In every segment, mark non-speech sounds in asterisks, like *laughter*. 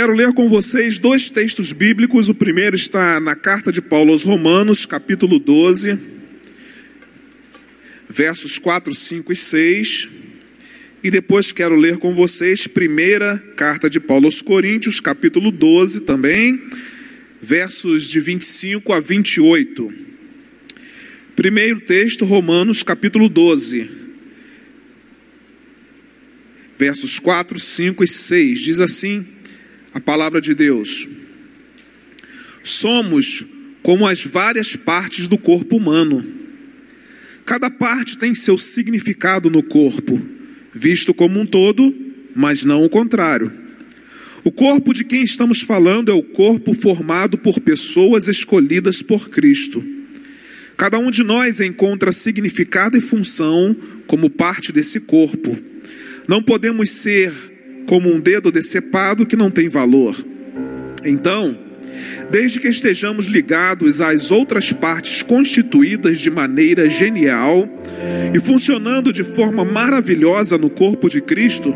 Quero ler com vocês dois textos bíblicos. O primeiro está na carta de Paulo aos Romanos, capítulo 12, versos 4, 5 e 6. E depois quero ler com vocês primeira carta de Paulo aos Coríntios, capítulo 12 também, versos de 25 a 28. Primeiro texto, Romanos, capítulo 12, versos 4, 5 e 6. Diz assim: a palavra de Deus. Somos como as várias partes do corpo humano. Cada parte tem seu significado no corpo, visto como um todo, mas não o contrário. O corpo de quem estamos falando é o corpo formado por pessoas escolhidas por Cristo. Cada um de nós encontra significado e função como parte desse corpo. Não podemos ser como um dedo decepado que não tem valor. Então, desde que estejamos ligados às outras partes constituídas de maneira genial e funcionando de forma maravilhosa no corpo de Cristo,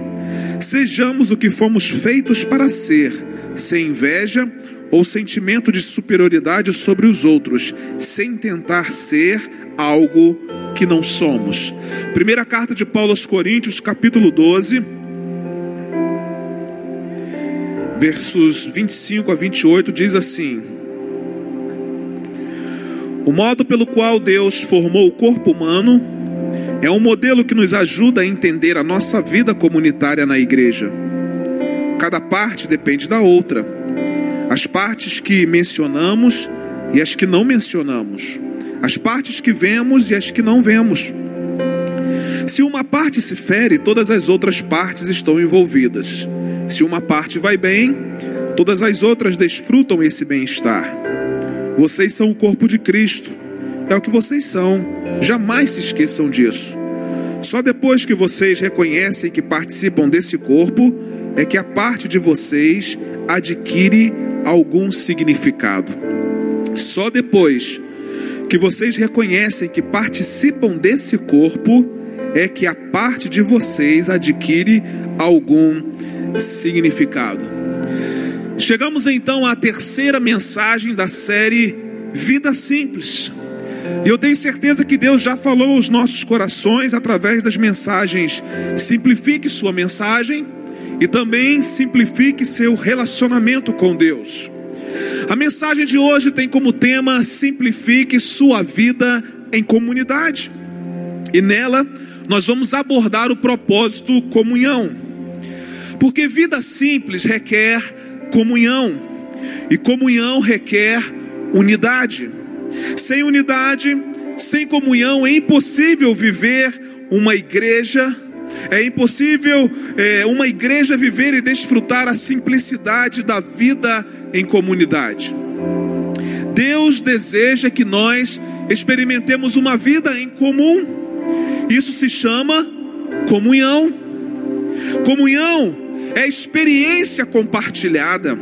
sejamos o que fomos feitos para ser, sem inveja ou sentimento de superioridade sobre os outros, sem tentar ser algo que não somos. Primeira carta de Paulo aos Coríntios, capítulo 12 versos 25 a 28 diz assim: O modo pelo qual Deus formou o corpo humano é um modelo que nos ajuda a entender a nossa vida comunitária na igreja. Cada parte depende da outra. As partes que mencionamos e as que não mencionamos. As partes que vemos e as que não vemos. Se uma parte se fere, todas as outras partes estão envolvidas. Se uma parte vai bem, todas as outras desfrutam esse bem-estar. Vocês são o corpo de Cristo. É o que vocês são. Jamais se esqueçam disso. Só depois que vocês reconhecem que participam desse corpo, é que a parte de vocês adquire algum significado. Só depois que vocês reconhecem que participam desse corpo, é que a parte de vocês adquire algum significado. Chegamos então à terceira mensagem da série Vida Simples. E eu tenho certeza que Deus já falou aos nossos corações através das mensagens. Simplifique sua mensagem e também simplifique seu relacionamento com Deus. A mensagem de hoje tem como tema Simplifique sua vida em comunidade. E nela nós vamos abordar o propósito comunhão. Porque vida simples requer comunhão, e comunhão requer unidade. Sem unidade, sem comunhão, é impossível viver uma igreja, é impossível é, uma igreja viver e desfrutar a simplicidade da vida em comunidade. Deus deseja que nós experimentemos uma vida em comum, isso se chama comunhão. Comunhão é experiência compartilhada.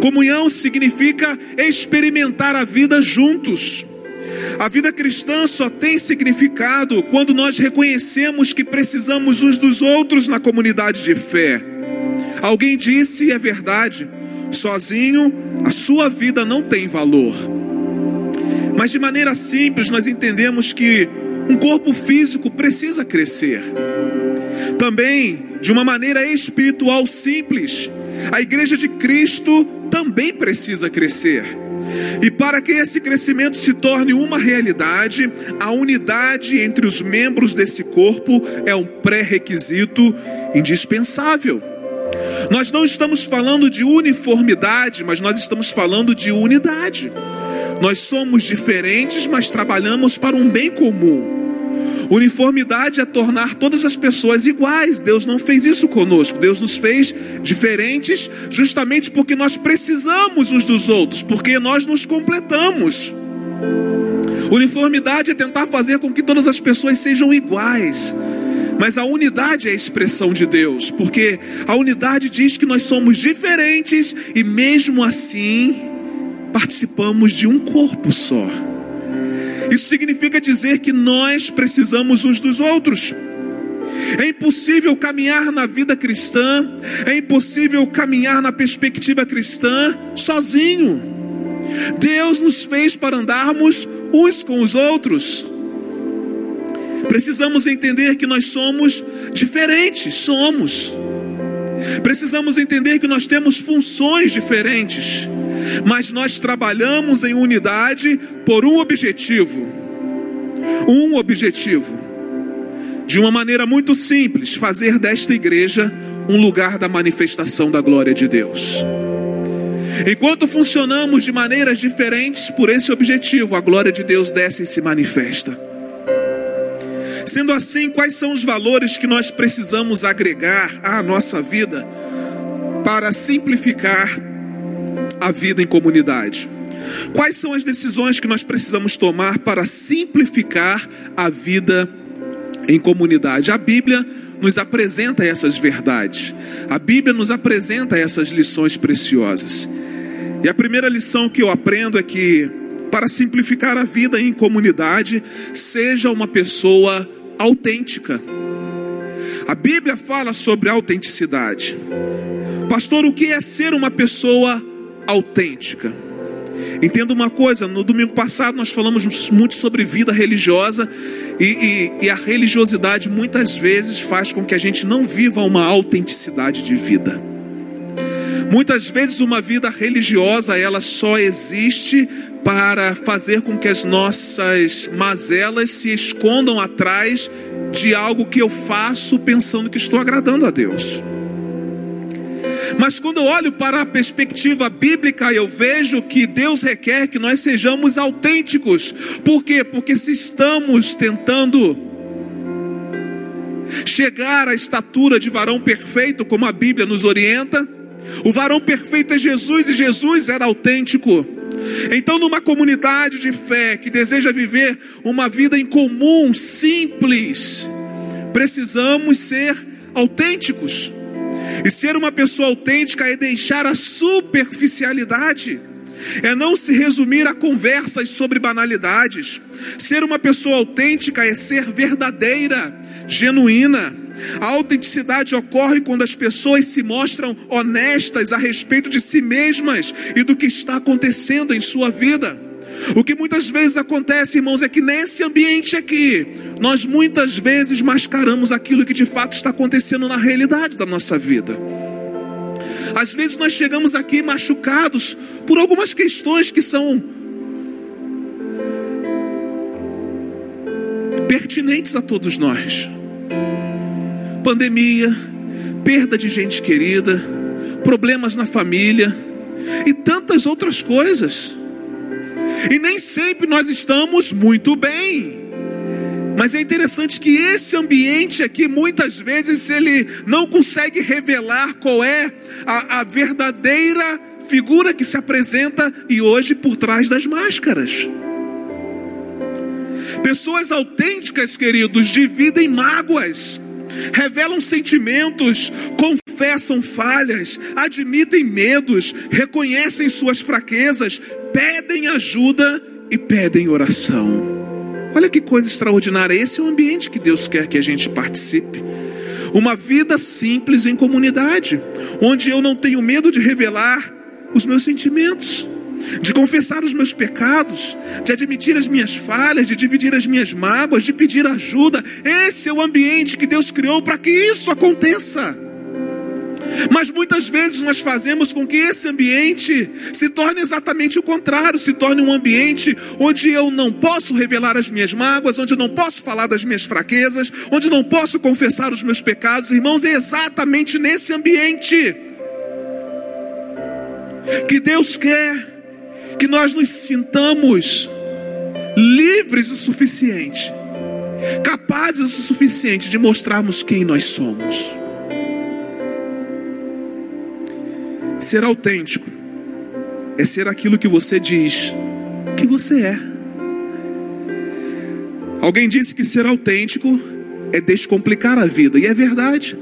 Comunhão significa experimentar a vida juntos. A vida cristã só tem significado quando nós reconhecemos que precisamos uns dos outros na comunidade de fé. Alguém disse, e é verdade, sozinho a sua vida não tem valor. Mas de maneira simples nós entendemos que um corpo físico precisa crescer. Também de uma maneira espiritual simples. A igreja de Cristo também precisa crescer. E para que esse crescimento se torne uma realidade, a unidade entre os membros desse corpo é um pré-requisito indispensável. Nós não estamos falando de uniformidade, mas nós estamos falando de unidade. Nós somos diferentes, mas trabalhamos para um bem comum. Uniformidade é tornar todas as pessoas iguais. Deus não fez isso conosco. Deus nos fez diferentes, justamente porque nós precisamos uns dos outros, porque nós nos completamos. Uniformidade é tentar fazer com que todas as pessoas sejam iguais. Mas a unidade é a expressão de Deus, porque a unidade diz que nós somos diferentes e mesmo assim participamos de um corpo só. Isso significa dizer que nós precisamos uns dos outros. É impossível caminhar na vida cristã, é impossível caminhar na perspectiva cristã sozinho. Deus nos fez para andarmos uns com os outros. Precisamos entender que nós somos diferentes, somos. Precisamos entender que nós temos funções diferentes, mas nós trabalhamos em unidade por um objetivo. Um objetivo. De uma maneira muito simples, fazer desta igreja um lugar da manifestação da glória de Deus. Enquanto funcionamos de maneiras diferentes por esse objetivo, a glória de Deus desce e se manifesta. Sendo assim, quais são os valores que nós precisamos agregar à nossa vida para simplificar a vida em comunidade? Quais são as decisões que nós precisamos tomar para simplificar a vida em comunidade? A Bíblia nos apresenta essas verdades. A Bíblia nos apresenta essas lições preciosas. E a primeira lição que eu aprendo é que para simplificar a vida em comunidade, seja uma pessoa autêntica. A Bíblia fala sobre autenticidade. Pastor, o que é ser uma pessoa autêntica? Entenda uma coisa: no domingo passado nós falamos muito sobre vida religiosa, e, e, e, a religiosidade muitas vezes faz com que a gente não viva uma autenticidade de vida. Muitas vezes uma vida religiosa ela só existe para fazer com que as nossas mazelas se escondam atrás de algo que eu faço pensando que estou agradando a Deus. Mas quando eu olho para a perspectiva bíblica, eu vejo que Deus requer que nós sejamos autênticos. Por quê? Porque se estamos tentando chegar à estatura de varão perfeito, como a Bíblia nos orienta, o varão perfeito é Jesus e Jesus era autêntico. Então, numa comunidade de fé que deseja viver uma vida em comum, simples, precisamos ser autênticos. E ser uma pessoa autêntica é deixar a superficialidade, é não se resumir a conversas sobre banalidades. Ser uma pessoa autêntica é ser verdadeira, genuína. A autenticidade ocorre quando as pessoas se mostram honestas a respeito de si mesmas e do que está acontecendo em sua vida. O que muitas vezes acontece, irmãos, é que nesse ambiente aqui, nós muitas vezes mascaramos aquilo que de fato está acontecendo na realidade da nossa vida. Às vezes nós chegamos aqui machucados por algumas questões que são pertinentes a todos nós pandemia, perda de gente querida, problemas na família e tantas outras coisas. E nem sempre nós estamos muito bem. Mas é interessante que esse ambiente aqui, muitas vezes, ele não consegue revelar qual é a, a verdadeira figura que se apresenta e hoje por trás das máscaras. Pessoas autênticas, queridos, dividem mágoas, revelam sentimentos, confessam falhas, admitem medos, reconhecem suas fraquezas, pedem ajuda e pedem oração. Olha que coisa extraordinária, esse é o ambiente que Deus quer que a gente participe. Uma vida simples em comunidade, onde eu não tenho medo de revelar os meus sentimentos de confessar os meus pecados, de admitir as minhas falhas, de dividir as minhas mágoas, de pedir ajuda. Esse é o ambiente que Deus criou para que isso aconteça. Mas muitas vezes nós fazemos com que esse ambiente se torne exatamente o contrário, se torne um ambiente onde eu não posso revelar as minhas mágoas, onde eu não posso falar das minhas fraquezas, onde não posso confessar os meus pecados. Irmãos, é exatamente nesse ambiente que Deus quer que nós nos sintamos livres o suficiente, capazes o suficiente de mostrarmos quem nós somos. Ser autêntico é ser aquilo que você diz que você é. Alguém disse que ser autêntico é descomplicar a vida, e é verdade.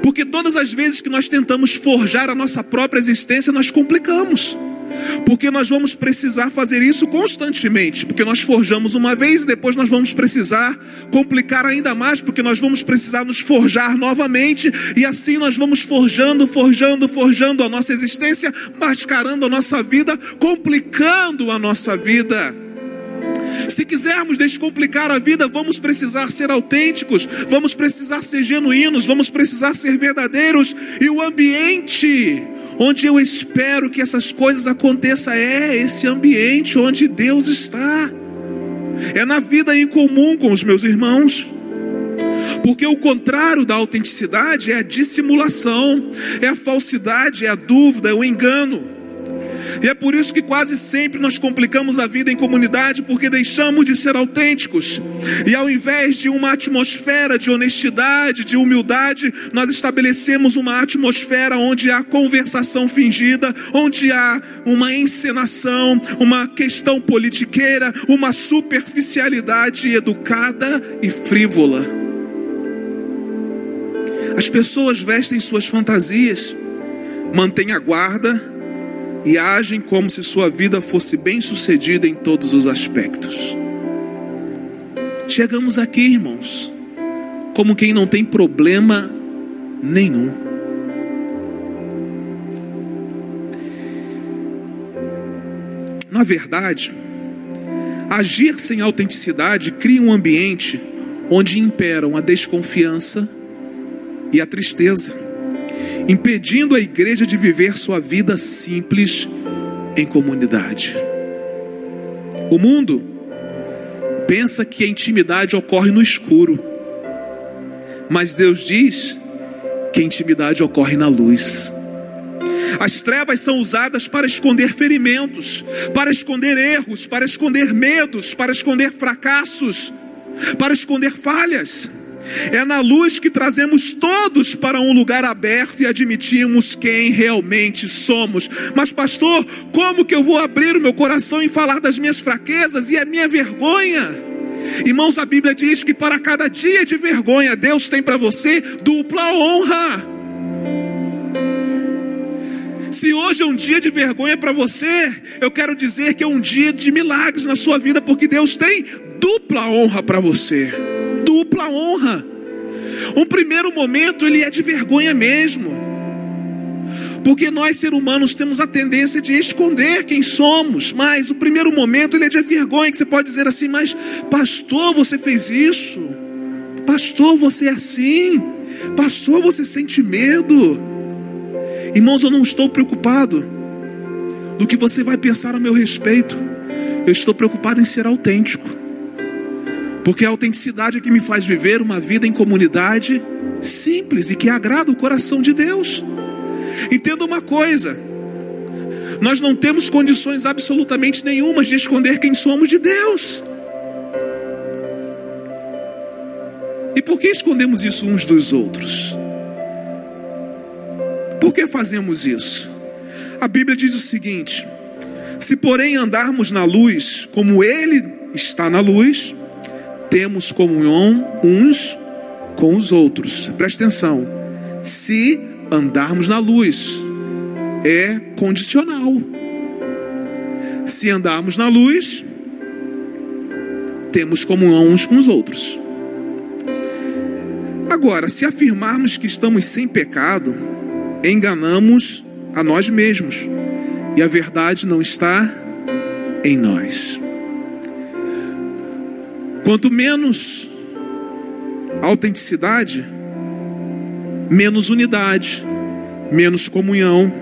Porque todas as vezes que nós tentamos forjar a nossa própria existência, nós complicamos. Porque nós vamos precisar fazer isso constantemente, porque nós forjamos uma vez e depois nós vamos precisar complicar ainda mais, porque nós vamos precisar nos forjar novamente, e assim nós vamos forjando, forjando, forjando a nossa existência, mascarando a nossa vida, complicando a nossa vida. Se quisermos descomplicar a vida, vamos precisar ser autênticos, vamos precisar ser genuínos, vamos precisar ser verdadeiros, e o ambiente onde eu espero que essas coisas aconteçam é esse ambiente onde Deus está. É na vida em comum com os meus irmãos. Porque o contrário da autenticidade é a dissimulação, é a falsidade, é a dúvida, é o engano. E é por isso que quase sempre nós complicamos a vida em comunidade, porque deixamos de ser autênticos. E ao invés de uma atmosfera de honestidade, de humildade, nós estabelecemos uma atmosfera onde há conversação fingida, onde há uma encenação, uma questão politiqueira, uma superficialidade educada e frívola. As pessoas vestem suas fantasias, mantêm a guarda, e agem como se sua vida fosse bem sucedida em todos os aspectos. Chegamos aqui, irmãos, como quem não tem problema nenhum. Na verdade, agir sem autenticidade cria um ambiente onde imperam a desconfiança e a tristeza impedindo a igreja de viver sua vida simples em comunidade. O mundo pensa que a intimidade ocorre no escuro, mas Deus diz que a intimidade ocorre na luz. As trevas são usadas para esconder ferimentos, para esconder erros, para esconder medos, para esconder fracassos, para esconder falhas. É na luz que trazemos todos para um lugar aberto e admitimos quem realmente somos. Mas, pastor, como que eu vou abrir o meu coração e falar das minhas fraquezas e a minha vergonha? Irmãos, a Bíblia diz que para cada dia de vergonha, Deus tem para você dupla honra. Se hoje é um dia de vergonha para você, eu quero dizer que é um dia de milagres na sua vida, porque Deus tem dupla honra para você dupla honra. Um primeiro momento ele é de vergonha mesmo. Porque nós, seres humanos, temos a tendência de esconder quem somos. Mas o primeiro momento ele é de vergonha, que você pode dizer assim, mas pastor, você fez isso. Pastor, você é assim. Pastor, você sente medo. Irmãos, eu não estou preocupado do que você vai pensar a meu respeito. Eu estou preocupado em ser autêntico. Porque a autenticidade é que me faz viver uma vida em comunidade simples e que agrada o coração de Deus. Entenda uma coisa: nós não temos condições absolutamente nenhumas de esconder quem somos de Deus. E por que escondemos isso uns dos outros? Por que fazemos isso? A Bíblia diz o seguinte: se porém andarmos na luz, como Ele está na luz, temos comunhão uns com os outros. Presta atenção. Se andarmos na luz, é condicional. Se andarmos na luz, temos comunhão uns com os outros. Agora, se afirmarmos que estamos sem pecado, enganamos a nós mesmos, e a verdade não está em nós. Quanto menos autenticidade, menos unidade, menos comunhão.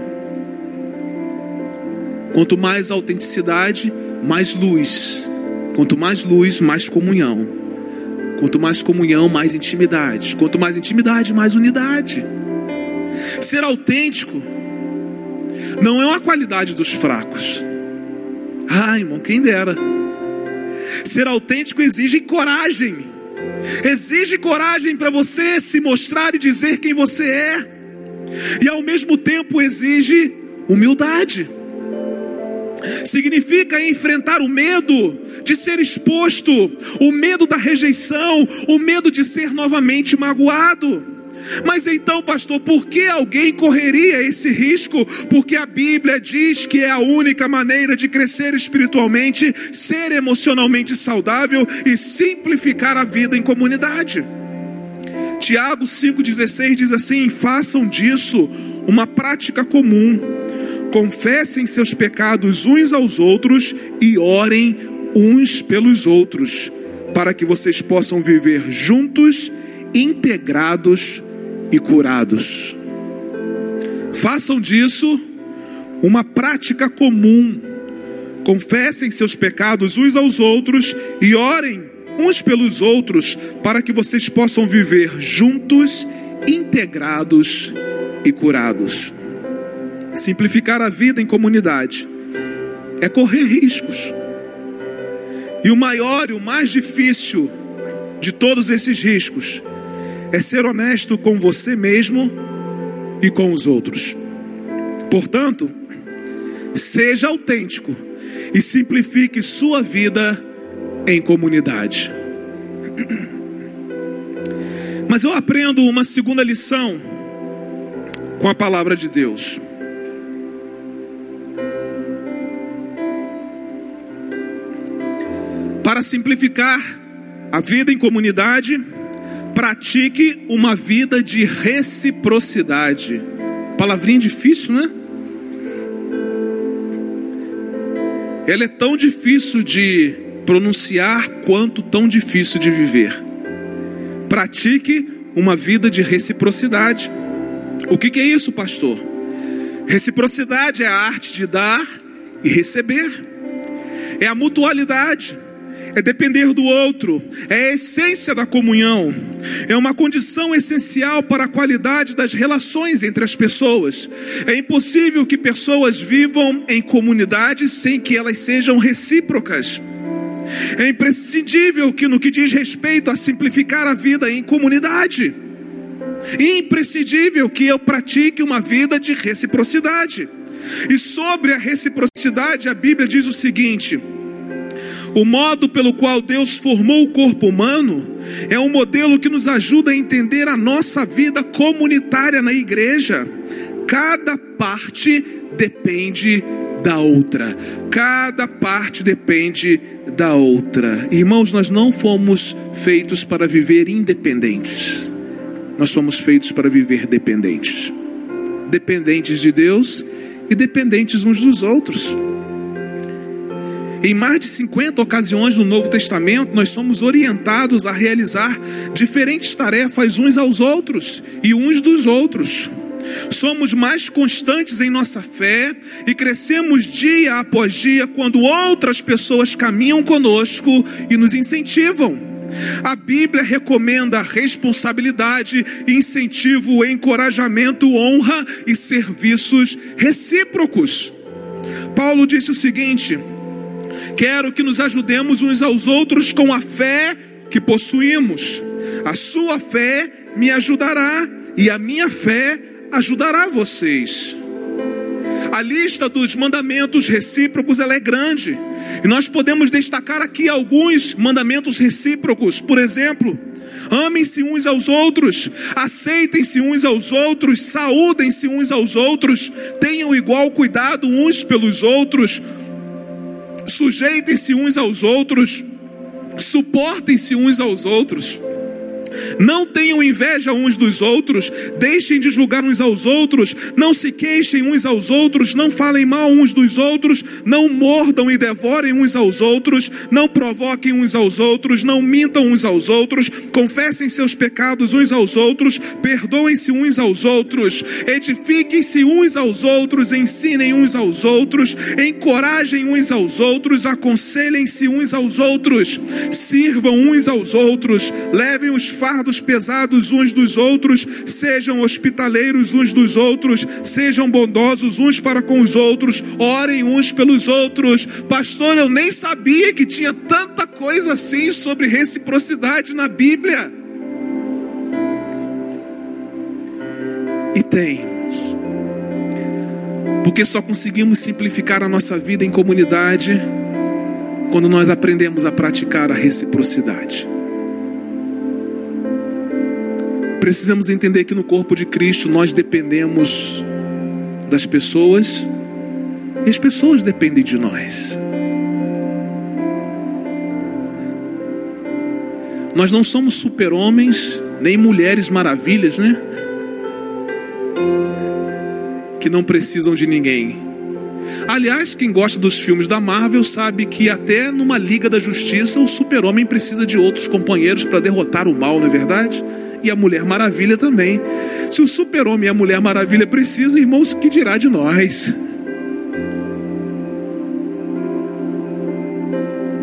Quanto mais autenticidade, mais luz. Quanto mais luz, mais comunhão. Quanto mais comunhão, mais intimidade. Quanto mais intimidade, mais unidade. Ser autêntico não é uma qualidade dos fracos. Ai, irmão, quem dera. Ser autêntico exige coragem. Exige coragem para você se mostrar e dizer quem você é. E ao mesmo tempo exige humildade. Significa enfrentar o medo de ser exposto, o medo da rejeição, o medo de ser novamente magoado. Mas então, pastor, por que alguém correria esse risco? Porque a Bíblia diz que é a única maneira de crescer espiritualmente, ser emocionalmente saudável e simplificar a vida em comunidade. Tiago 5,16 diz assim: façam disso uma prática comum, confessem seus pecados uns aos outros e orem uns pelos outros, para que vocês possam viver juntos, integrados e curados. Façam disso uma prática comum. Confessem seus pecados uns aos outros e orem uns pelos outros para que vocês possam viver juntos, integrados e curados. Simplificar a vida em comunidade é correr riscos. E o maior e o mais difícil de todos esses riscos é ser honesto com você mesmo e com os outros. Portanto, seja autêntico e simplifique sua vida em comunidade. *clears throat* Mas eu aprendo uma segunda lição com a palavra de Deus. Para simplificar a vida em comunidade, pratique uma vida de reciprocidade. Palavrinha difícil, né? Ela é tão difícil de pronunciar quanto tão difícil de viver. Pratique uma vida de reciprocidade. O que, que é isso, pastor? Reciprocidade é a arte de dar e receber, é a mutualidade é depender do outro, é a essência da comunhão, é uma condição essencial para a qualidade das relações entre as pessoas. É impossível que pessoas vivam em comunidade sem que elas sejam recíprocas. É imprescindível que, no que diz respeito a simplificar a vida em comunidade, imprescindível que eu pratique uma vida de reciprocidade. E sobre a reciprocidade, a Bíblia diz o seguinte: o modo pelo qual Deus formou o corpo humano é um modelo que nos ajuda a entender a nossa vida comunitária na igreja. Cada parte depende da outra. Cada parte depende da outra. Irmãos, nós não fomos feitos para viver independentes. Nós somos feitos para viver dependentes. Dependentes de Deus e dependentes uns dos outros. Em mais de 50 ocasiões no Novo Testamento, nós somos orientados a realizar diferentes tarefas uns aos outros e uns dos outros. Somos mais constantes em nossa fé e crescemos dia após dia quando outras pessoas caminham conosco e nos incentivam. A Bíblia recomenda responsabilidade, incentivo, encorajamento, honra e serviços recíprocos. Paulo disse o seguinte: Quero que nos ajudemos uns aos outros com a fé que possuímos. A sua fé me ajudará e a minha fé ajudará vocês. A lista dos mandamentos recíprocos ela é grande. E nós podemos destacar aqui alguns mandamentos recíprocos. Por exemplo, amem-se uns aos outros, aceitem-se uns aos outros, saúdem-se uns aos outros, tenham igual cuidado uns pelos outros, sujeitem-se uns aos outros, suportem-se uns aos outros. Não tenham inveja uns dos outros, deixem de julgar uns aos outros, não se queixem uns aos outros, não falem mal uns dos outros, não mordam e devorem uns aos outros, não provoquem uns aos outros, não mintam uns aos outros, confessem seus pecados uns aos outros, perdoem-se uns aos outros, edifiquem-se uns aos outros, ensinem uns aos outros, encorajem uns aos outros, aconselhem-se uns aos outros, sirvam uns aos outros, levem os fardos pesados uns dos outros, sejam hospitaleiros uns dos outros, sejam bondosos uns para com os outros, orem uns pelos outros. Pastor, eu nem sabia que tinha tanta coisa assim sobre reciprocidade na Bíblia. E tem. Porque só conseguimos simplificar a nossa vida em comunidade quando nós aprendemos a praticar a reciprocidade. Precisamos entender que no corpo de Cristo nós dependemos das pessoas e as pessoas dependem de nós. Nós não somos super-homens, nem mulheres maravilhas, né? Que não precisam de ninguém. Aliás, quem gosta dos filmes da Marvel sabe que até numa Liga da Justiça o super-homem precisa de outros companheiros para derrotar o mal, não é verdade? E a Mulher Maravilha também. Se o super-homem e a Mulher Maravilha precisam, irmãos, que dirá de nós?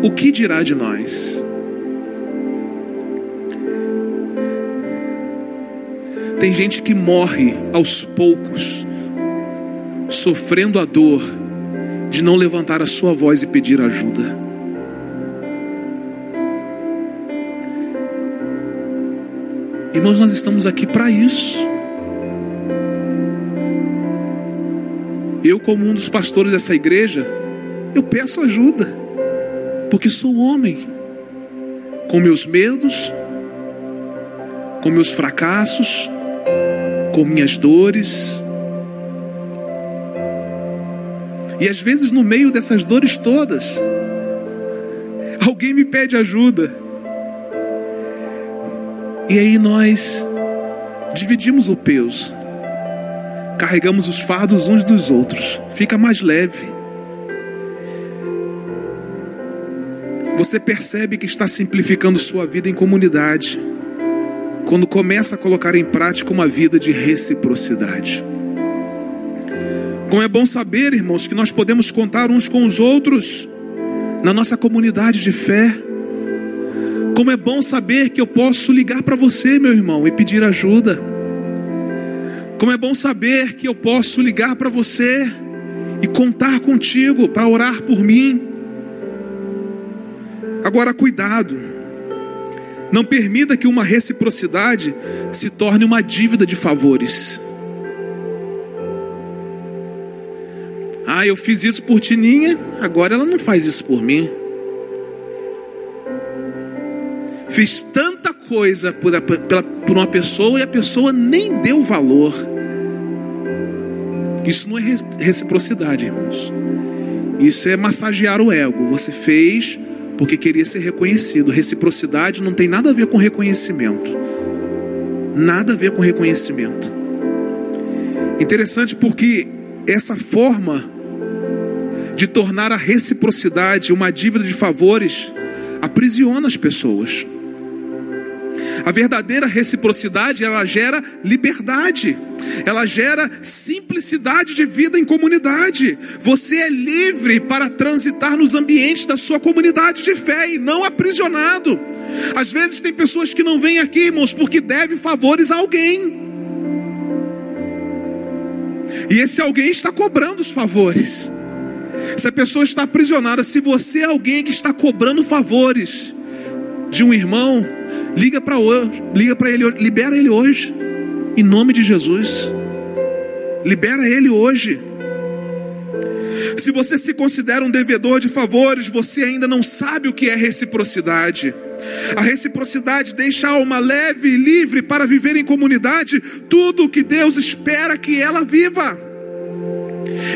O que dirá de nós? Tem gente que morre aos poucos, sofrendo a dor de não levantar a sua voz e pedir ajuda. Irmãos, nós estamos aqui para isso. Eu, como um dos pastores dessa igreja, eu peço ajuda, porque sou homem, com meus medos, com meus fracassos, com minhas dores. E às vezes, no meio dessas dores todas, *laughs* alguém me pede ajuda. E aí nós dividimos o peso, carregamos os fardos uns dos outros, fica mais leve. Você percebe que está simplificando sua vida em comunidade quando começa a colocar em prática uma vida de reciprocidade. Como é bom saber, irmãos, que nós podemos contar uns com os outros na nossa comunidade de fé. Como é bom saber que eu posso ligar para você, meu irmão, e pedir ajuda. Como é bom saber que eu posso ligar para você e contar contigo para orar por mim. Agora, cuidado não permita que uma reciprocidade se torne uma dívida de favores. Ah, eu fiz isso por Tininha, agora ela não faz isso por mim. Fiz tanta coisa por, por uma pessoa e a pessoa nem deu valor. Isso não é reciprocidade, irmãos. Isso é massagear o ego. Você fez porque queria ser reconhecido. Reciprocidade não tem nada a ver com reconhecimento. Nada a ver com reconhecimento. Interessante porque essa forma de tornar a reciprocidade uma dívida de favores aprisiona as pessoas. A verdadeira reciprocidade, ela gera liberdade ela gera simplicidade de vida em comunidade. Você é livre para transitar nos ambientes da sua comunidade de fé e não aprisionado. Às vezes tem pessoas que não vêm aqui, irmãos, porque devem favores a alguém. E esse alguém está cobrando os favores. Essa pessoa está aprisionada. Se você é alguém que está cobrando favores de um irmão, liga para hoje, liga para ele, libera ele hoje. Em nome de Jesus. Libera ele hoje. Se você se considera um devedor de favores, você ainda não sabe o que é reciprocidade. A reciprocidade deixa a alma leve e livre para viver em comunidade tudo o que Deus espera que ela viva.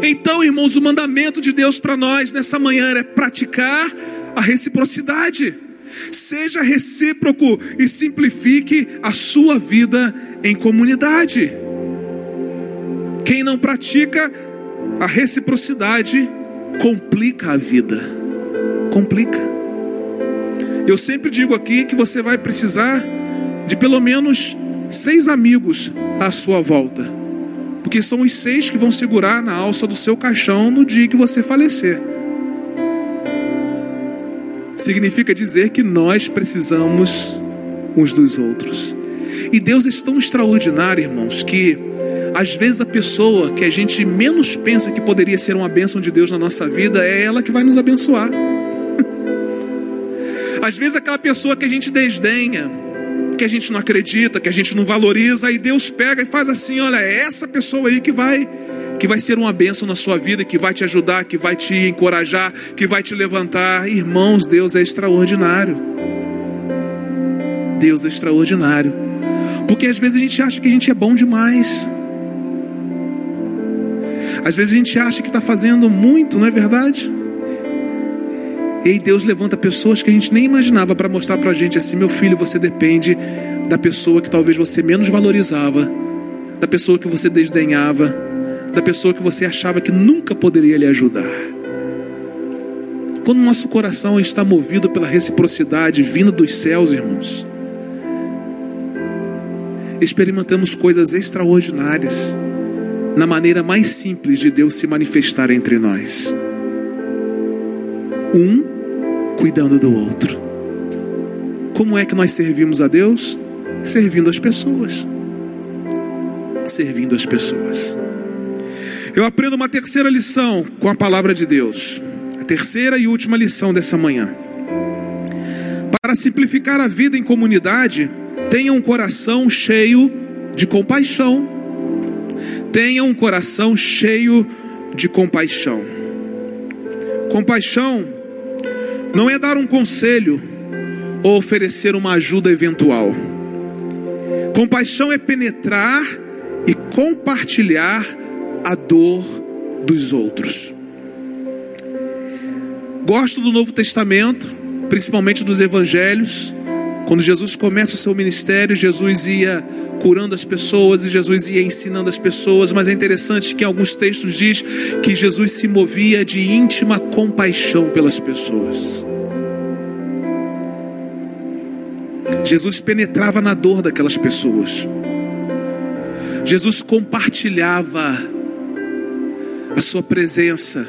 Então, irmãos, o mandamento de Deus para nós nessa manhã é praticar a reciprocidade. Seja recíproco e simplifique a sua vida em comunidade. Quem não pratica a reciprocidade complica a vida. Complica. Eu sempre digo aqui que você vai precisar de pelo menos seis amigos à sua volta. Porque são os seis que vão segurar na alça do seu caixão no dia que você falecer. Significa dizer que nós precisamos uns dos outros. E Deus é tão extraordinário, irmãos, que às vezes a pessoa que a gente menos pensa que poderia ser uma bênção de Deus na nossa vida é ela que vai nos abençoar. *laughs* às vezes aquela pessoa que a gente desdenha, que a gente não acredita, que a gente não valoriza, aí Deus pega e faz assim: olha, é essa pessoa aí que vai que vai ser uma bênção na sua vida, que vai te ajudar, que vai te encorajar, que vai te levantar. Irmãos, Deus é extraordinário. Deus é extraordinário. Porque às vezes a gente acha que a gente é bom demais. Às vezes a gente acha que está fazendo muito, não é verdade? E Deus levanta pessoas que a gente nem imaginava para mostrar para a gente assim: meu filho, você depende da pessoa que talvez você menos valorizava, da pessoa que você desdenhava, da pessoa que você achava que nunca poderia lhe ajudar. Quando nosso coração está movido pela reciprocidade vinda dos céus, irmãos, experimentamos coisas extraordinárias na maneira mais simples de Deus se manifestar entre nós. Um cuidando do outro. Como é que nós servimos a Deus? Servindo as pessoas. Servindo as pessoas. Eu aprendo uma terceira lição com a palavra de Deus terceira e última lição dessa manhã. Para simplificar a vida em comunidade, tenha um coração cheio de compaixão. Tenha um coração cheio de compaixão. Compaixão não é dar um conselho ou oferecer uma ajuda eventual. Compaixão é penetrar e compartilhar a dor dos outros. Gosto do Novo Testamento, principalmente dos Evangelhos. Quando Jesus começa o seu ministério, Jesus ia curando as pessoas e Jesus ia ensinando as pessoas, mas é interessante que alguns textos diz que Jesus se movia de íntima compaixão pelas pessoas. Jesus penetrava na dor daquelas pessoas. Jesus compartilhava a sua presença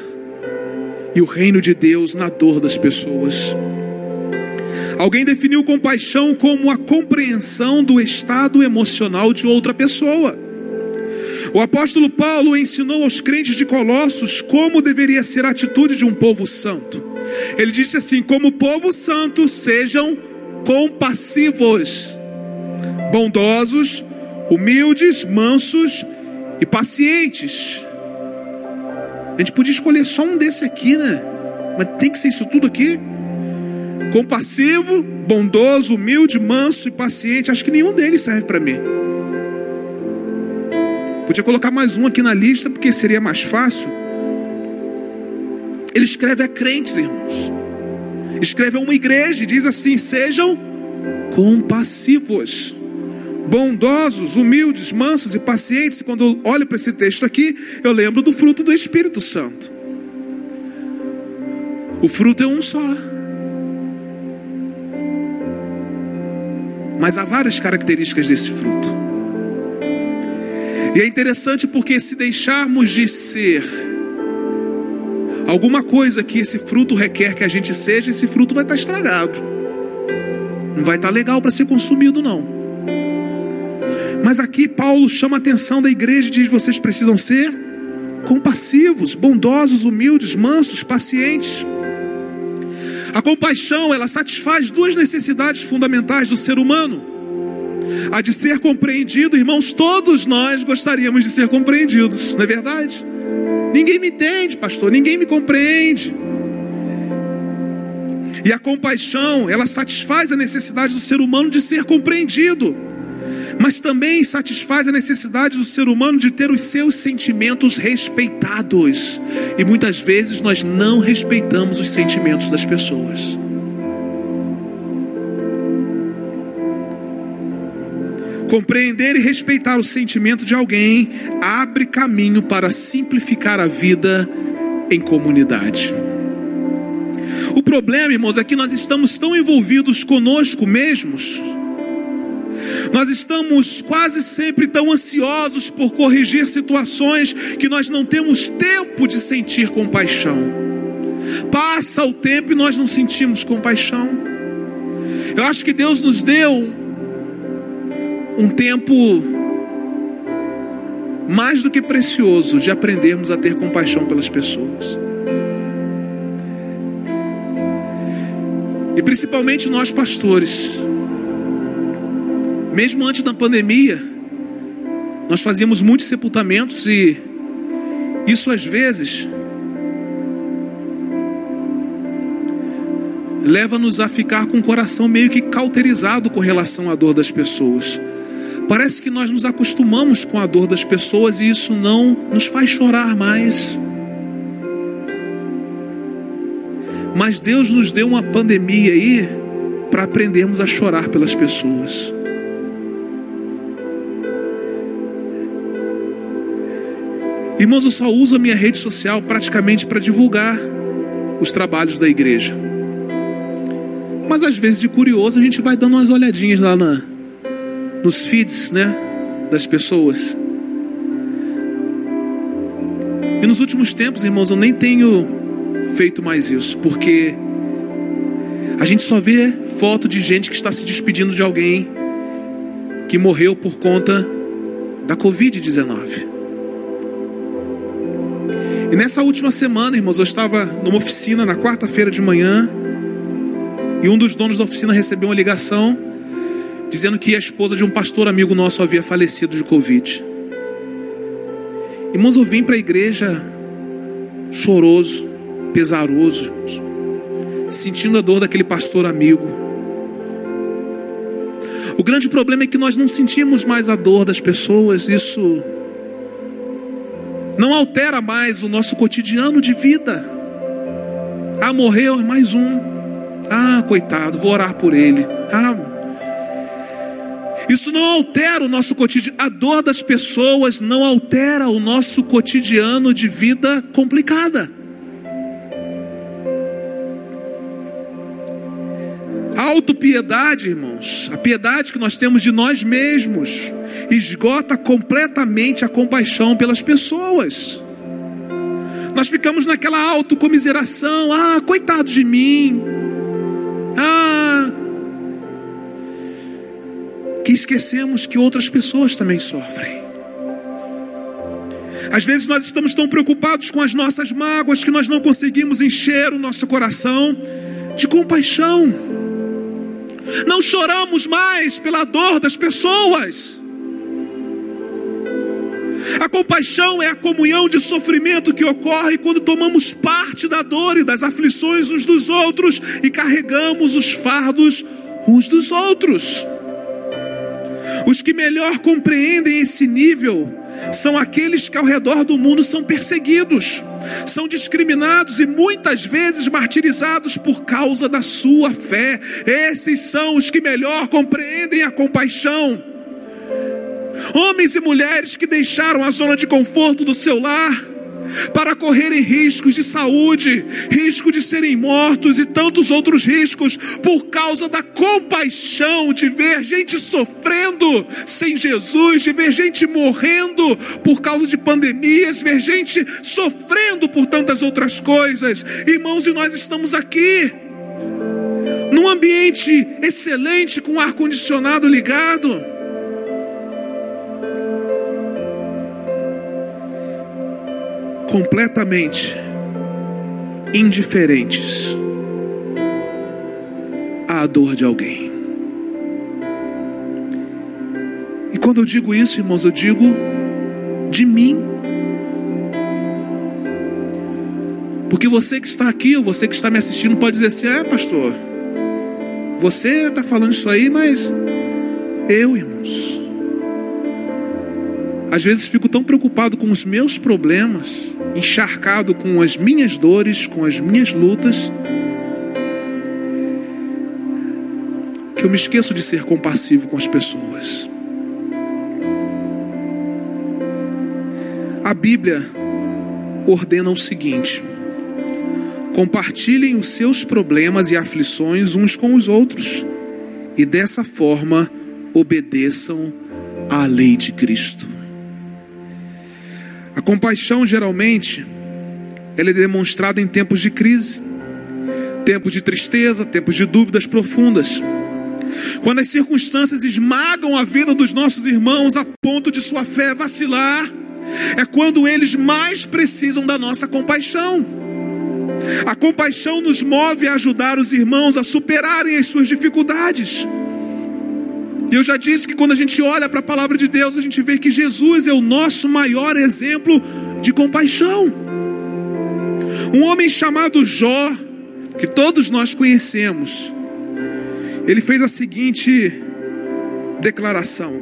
e o reino de Deus na dor das pessoas. Alguém definiu compaixão como a compreensão do estado emocional de outra pessoa. O apóstolo Paulo ensinou aos crentes de Colossos como deveria ser a atitude de um povo santo. Ele disse assim: como povo santo, sejam compassivos, bondosos, humildes, mansos e pacientes. A gente podia escolher só um desse aqui, né? Mas tem que ser isso tudo aqui. Compassivo, bondoso, humilde, manso e paciente. Acho que nenhum deles serve para mim. Podia colocar mais um aqui na lista, porque seria mais fácil. Ele escreve a crentes, irmãos. Escreve a uma igreja e diz assim: sejam compassivos bondosos, humildes, mansos e pacientes. Quando eu olho para esse texto aqui, eu lembro do fruto do Espírito Santo. O fruto é um só. Mas há várias características desse fruto. E é interessante porque se deixarmos de ser alguma coisa que esse fruto requer que a gente seja, esse fruto vai estar estragado. Não vai estar legal para ser consumido, não. Mas aqui Paulo chama a atenção da igreja e diz: vocês precisam ser compassivos, bondosos, humildes, mansos, pacientes. A compaixão, ela satisfaz duas necessidades fundamentais do ser humano. A de ser compreendido, irmãos, todos nós gostaríamos de ser compreendidos, não é verdade? Ninguém me entende, pastor, ninguém me compreende. E a compaixão, ela satisfaz a necessidade do ser humano de ser compreendido mas também satisfaz a necessidade do ser humano de ter os seus sentimentos respeitados. E muitas vezes nós não respeitamos os sentimentos das pessoas. Compreender e respeitar o sentimento de alguém abre caminho para simplificar a vida em comunidade. O problema, irmãos, é que nós estamos tão envolvidos conosco mesmos nós estamos quase sempre tão ansiosos por corrigir situações que nós não temos tempo de sentir compaixão. Passa o tempo e nós não sentimos compaixão. Eu acho que Deus nos deu um tempo mais do que precioso de aprendermos a ter compaixão pelas pessoas. E principalmente nós pastores, mesmo antes da pandemia, nós fazíamos muitos sepultamentos e isso às vezes leva-nos a ficar com o coração meio que cauterizado com relação à dor das pessoas. Parece que nós nos acostumamos com a dor das pessoas e isso não nos faz chorar mais. Mas Deus nos deu uma pandemia aí para aprendermos a chorar pelas pessoas. Irmãos, eu só uso a minha rede social praticamente para divulgar os trabalhos da igreja. Mas às vezes, de curioso, a gente vai dando umas olhadinhas lá na, nos feeds, né, das pessoas. E nos últimos tempos, irmãos, eu nem tenho feito mais isso, porque a gente só vê foto de gente que está se despedindo de alguém que morreu por conta da Covid-19. E nessa última semana, irmãos, eu estava numa oficina na quarta-feira de manhã e um dos donos da oficina recebeu uma ligação dizendo que a esposa de um pastor amigo nosso havia falecido de Covid. Irmãos, eu vim para a igreja choroso, pesaroso, sentindo a dor daquele pastor amigo. O grande problema é que nós não sentimos mais a dor das pessoas, isso não altera mais o nosso cotidiano de vida. Ah, morreu, mais um. Ah, coitado, vou orar por ele. Ah, isso não altera o nosso cotidiano. A dor das pessoas não altera o nosso cotidiano de vida complicada. Autopiedade, irmãos, a piedade que nós temos de nós mesmos, esgota completamente a compaixão pelas pessoas. Nós ficamos naquela autocomiseração, ah, coitado de mim. Ah, que esquecemos que outras pessoas também sofrem. Às vezes nós estamos tão preocupados com as nossas mágoas que nós não conseguimos encher o nosso coração de compaixão. Não choramos mais pela dor das pessoas. A compaixão é a comunhão de sofrimento que ocorre quando tomamos parte da dor e das aflições uns dos outros e carregamos os fardos uns dos outros. Os que melhor compreendem esse nível são aqueles que ao redor do mundo são perseguidos, são discriminados e muitas vezes martirizados por causa da sua fé. Esses são os que melhor compreendem a compaixão. Homens e mulheres que deixaram a zona de conforto do seu lar para correrem riscos de saúde, risco de serem mortos e tantos outros riscos por causa da compaixão de ver gente sofrendo sem Jesus, de ver gente morrendo por causa de pandemias, ver gente sofrendo por tantas outras coisas. Irmãos, e nós estamos aqui num ambiente excelente com ar condicionado ligado completamente indiferentes à dor de alguém. E quando eu digo isso, irmãos, eu digo de mim. Porque você que está aqui, ou você que está me assistindo, pode dizer assim: é, pastor, você está falando isso aí, mas eu, irmãos, às vezes fico tão preocupado com os meus problemas encharcado com as minhas dores, com as minhas lutas, que eu me esqueço de ser compassivo com as pessoas. A Bíblia ordena o seguinte: compartilhem os seus problemas e aflições uns com os outros, e dessa forma obedeçam à lei de Cristo. A compaixão geralmente ela é demonstrada em tempos de crise, tempos de tristeza, tempos de dúvidas profundas. Quando as circunstâncias esmagam a vida dos nossos irmãos a ponto de sua fé vacilar, é quando eles mais precisam da nossa compaixão. A compaixão nos move a ajudar os irmãos a superarem as suas dificuldades. E eu já disse que quando a gente olha para a palavra de Deus, a gente vê que Jesus é o nosso maior exemplo de compaixão. Um homem chamado Jó, que todos nós conhecemos, ele fez a seguinte declaração: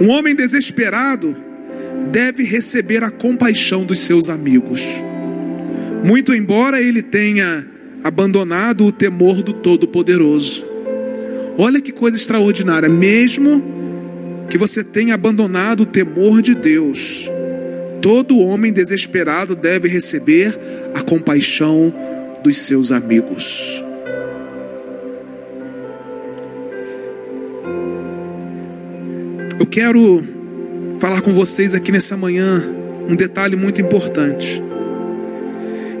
Um homem desesperado deve receber a compaixão dos seus amigos, muito embora ele tenha abandonado o temor do Todo-Poderoso. Olha que coisa extraordinária, mesmo que você tenha abandonado o temor de Deus, todo homem desesperado deve receber a compaixão dos seus amigos. Eu quero falar com vocês aqui nessa manhã um detalhe muito importante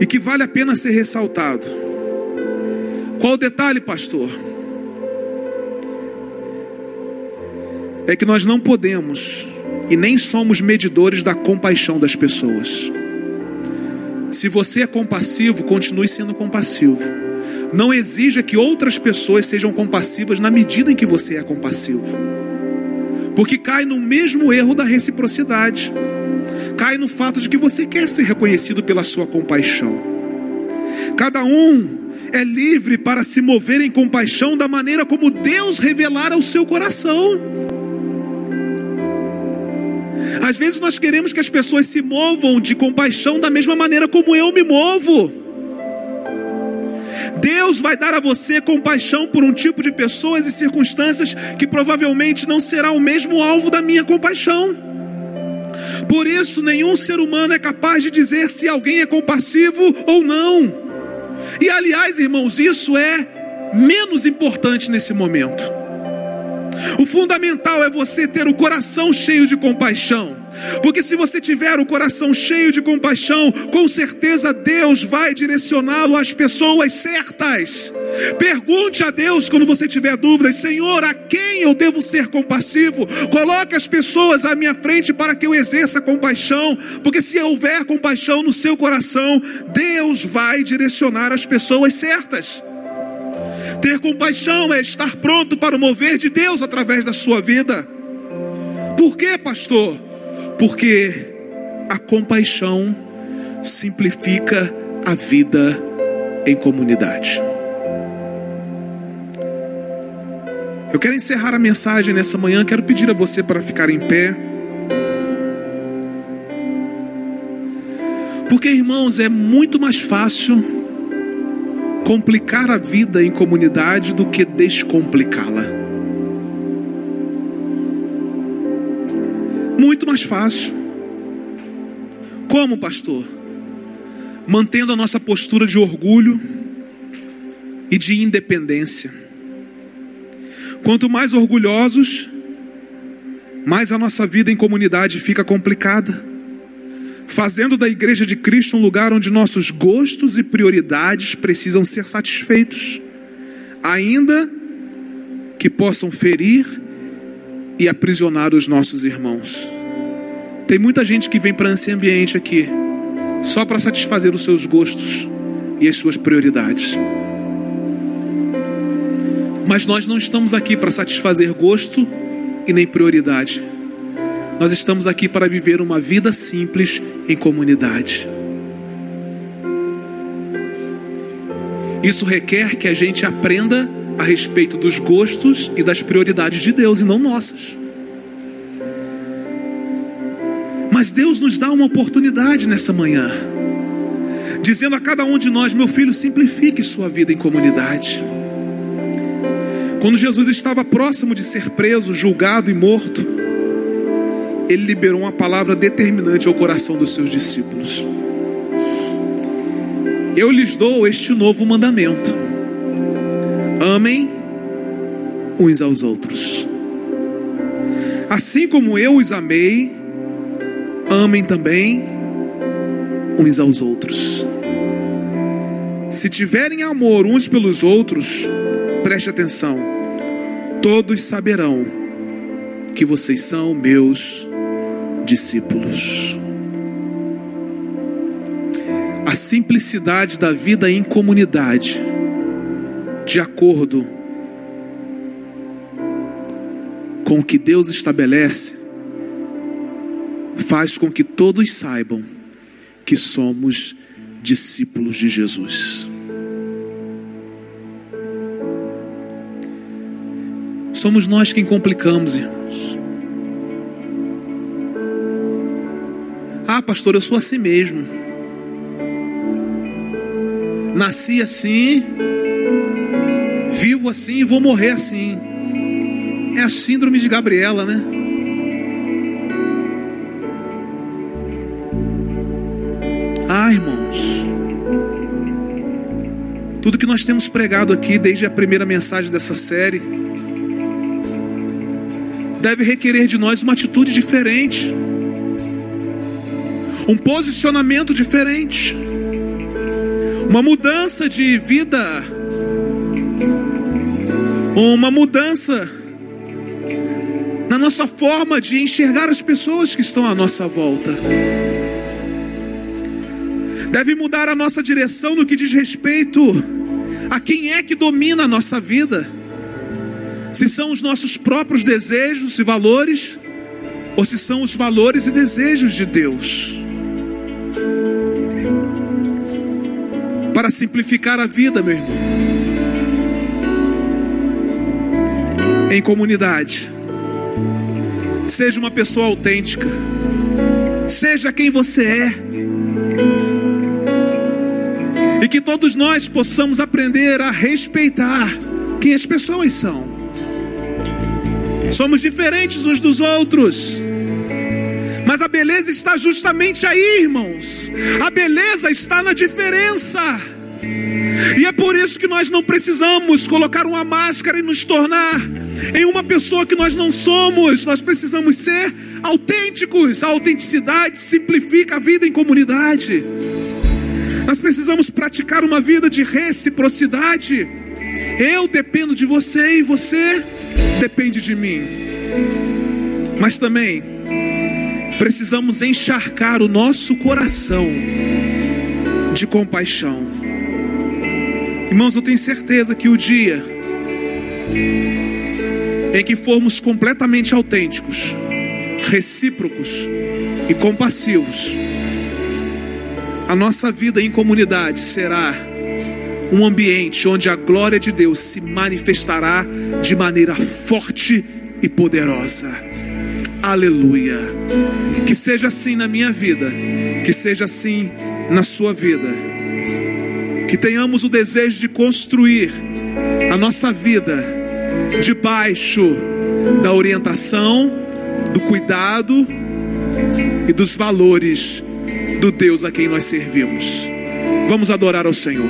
e que vale a pena ser ressaltado. Qual o detalhe, pastor? É que nós não podemos e nem somos medidores da compaixão das pessoas. Se você é compassivo, continue sendo compassivo. Não exija que outras pessoas sejam compassivas na medida em que você é compassivo. Porque cai no mesmo erro da reciprocidade. Cai no fato de que você quer ser reconhecido pela sua compaixão. Cada um é livre para se mover em compaixão da maneira como Deus revelar ao seu coração. Às vezes nós queremos que as pessoas se movam de compaixão da mesma maneira como eu me movo. Deus vai dar a você compaixão por um tipo de pessoas e circunstâncias que provavelmente não será o mesmo alvo da minha compaixão. Por isso, nenhum ser humano é capaz de dizer se alguém é compassivo ou não. E aliás, irmãos, isso é menos importante nesse momento. O fundamental é você ter o coração cheio de compaixão. Porque se você tiver o coração cheio de compaixão, com certeza Deus vai direcioná-lo às pessoas certas. Pergunte a Deus quando você tiver dúvidas: Senhor, a quem eu devo ser compassivo? Coloque as pessoas à minha frente para que eu exerça compaixão. Porque se houver compaixão no seu coração, Deus vai direcionar as pessoas certas. Ter compaixão é estar pronto para o mover de Deus através da sua vida. Por quê, pastor? Porque a compaixão simplifica a vida em comunidade. Eu quero encerrar a mensagem nessa manhã, quero pedir a você para ficar em pé. Porque, irmãos, é muito mais fácil complicar a vida em comunidade do que descomplicá-la. Muito mais fácil. Como, pastor? Mantendo a nossa postura de orgulho e de independência. Quanto mais orgulhosos, mais a nossa vida em comunidade fica complicada fazendo da igreja de Cristo um lugar onde nossos gostos e prioridades precisam ser satisfeitos, ainda que possam ferir e aprisionar os nossos irmãos. Tem muita gente que vem para esse ambiente aqui só para satisfazer os seus gostos e as suas prioridades. Mas nós não estamos aqui para satisfazer gosto e nem prioridade. Nós estamos aqui para viver uma vida simples em comunidade. Isso requer que a gente aprenda a respeito dos gostos e das prioridades de Deus e não nossas. Mas Deus nos dá uma oportunidade nessa manhã, dizendo a cada um de nós: meu filho, simplifique sua vida em comunidade. Quando Jesus estava próximo de ser preso, julgado e morto, ele liberou uma palavra determinante ao coração dos seus discípulos. Eu lhes dou este novo mandamento: amem uns aos outros. Assim como eu os amei, amem também uns aos outros. Se tiverem amor uns pelos outros, preste atenção, todos saberão que vocês são meus discípulos. A simplicidade da vida em comunidade, de acordo com o que Deus estabelece, faz com que todos saibam que somos discípulos de Jesus. Somos nós quem complicamos, irmãos. Pastor, eu sou assim mesmo. Nasci assim, vivo assim e vou morrer assim. É a síndrome de Gabriela, né? Ah, irmãos. Tudo que nós temos pregado aqui desde a primeira mensagem dessa série deve requerer de nós uma atitude diferente, um posicionamento diferente, uma mudança de vida, uma mudança na nossa forma de enxergar as pessoas que estão à nossa volta. Deve mudar a nossa direção no que diz respeito a quem é que domina a nossa vida se são os nossos próprios desejos e valores, ou se são os valores e desejos de Deus. Para simplificar a vida, meu irmão, em comunidade, seja uma pessoa autêntica, seja quem você é, e que todos nós possamos aprender a respeitar quem as pessoas são. Somos diferentes uns dos outros. Mas a beleza está justamente aí, irmãos. A beleza está na diferença. E é por isso que nós não precisamos colocar uma máscara e nos tornar em uma pessoa que nós não somos. Nós precisamos ser autênticos. A autenticidade simplifica a vida em comunidade. Nós precisamos praticar uma vida de reciprocidade. Eu dependo de você e você depende de mim. Mas também precisamos encharcar o nosso coração de compaixão. Irmãos, eu tenho certeza que o dia em que formos completamente autênticos, recíprocos e compassivos, a nossa vida em comunidade será um ambiente onde a glória de Deus se manifestará de maneira forte e poderosa. Aleluia. Que seja assim na minha vida, que seja assim na sua vida. Que tenhamos o desejo de construir a nossa vida debaixo da orientação, do cuidado e dos valores do Deus a quem nós servimos. Vamos adorar ao Senhor.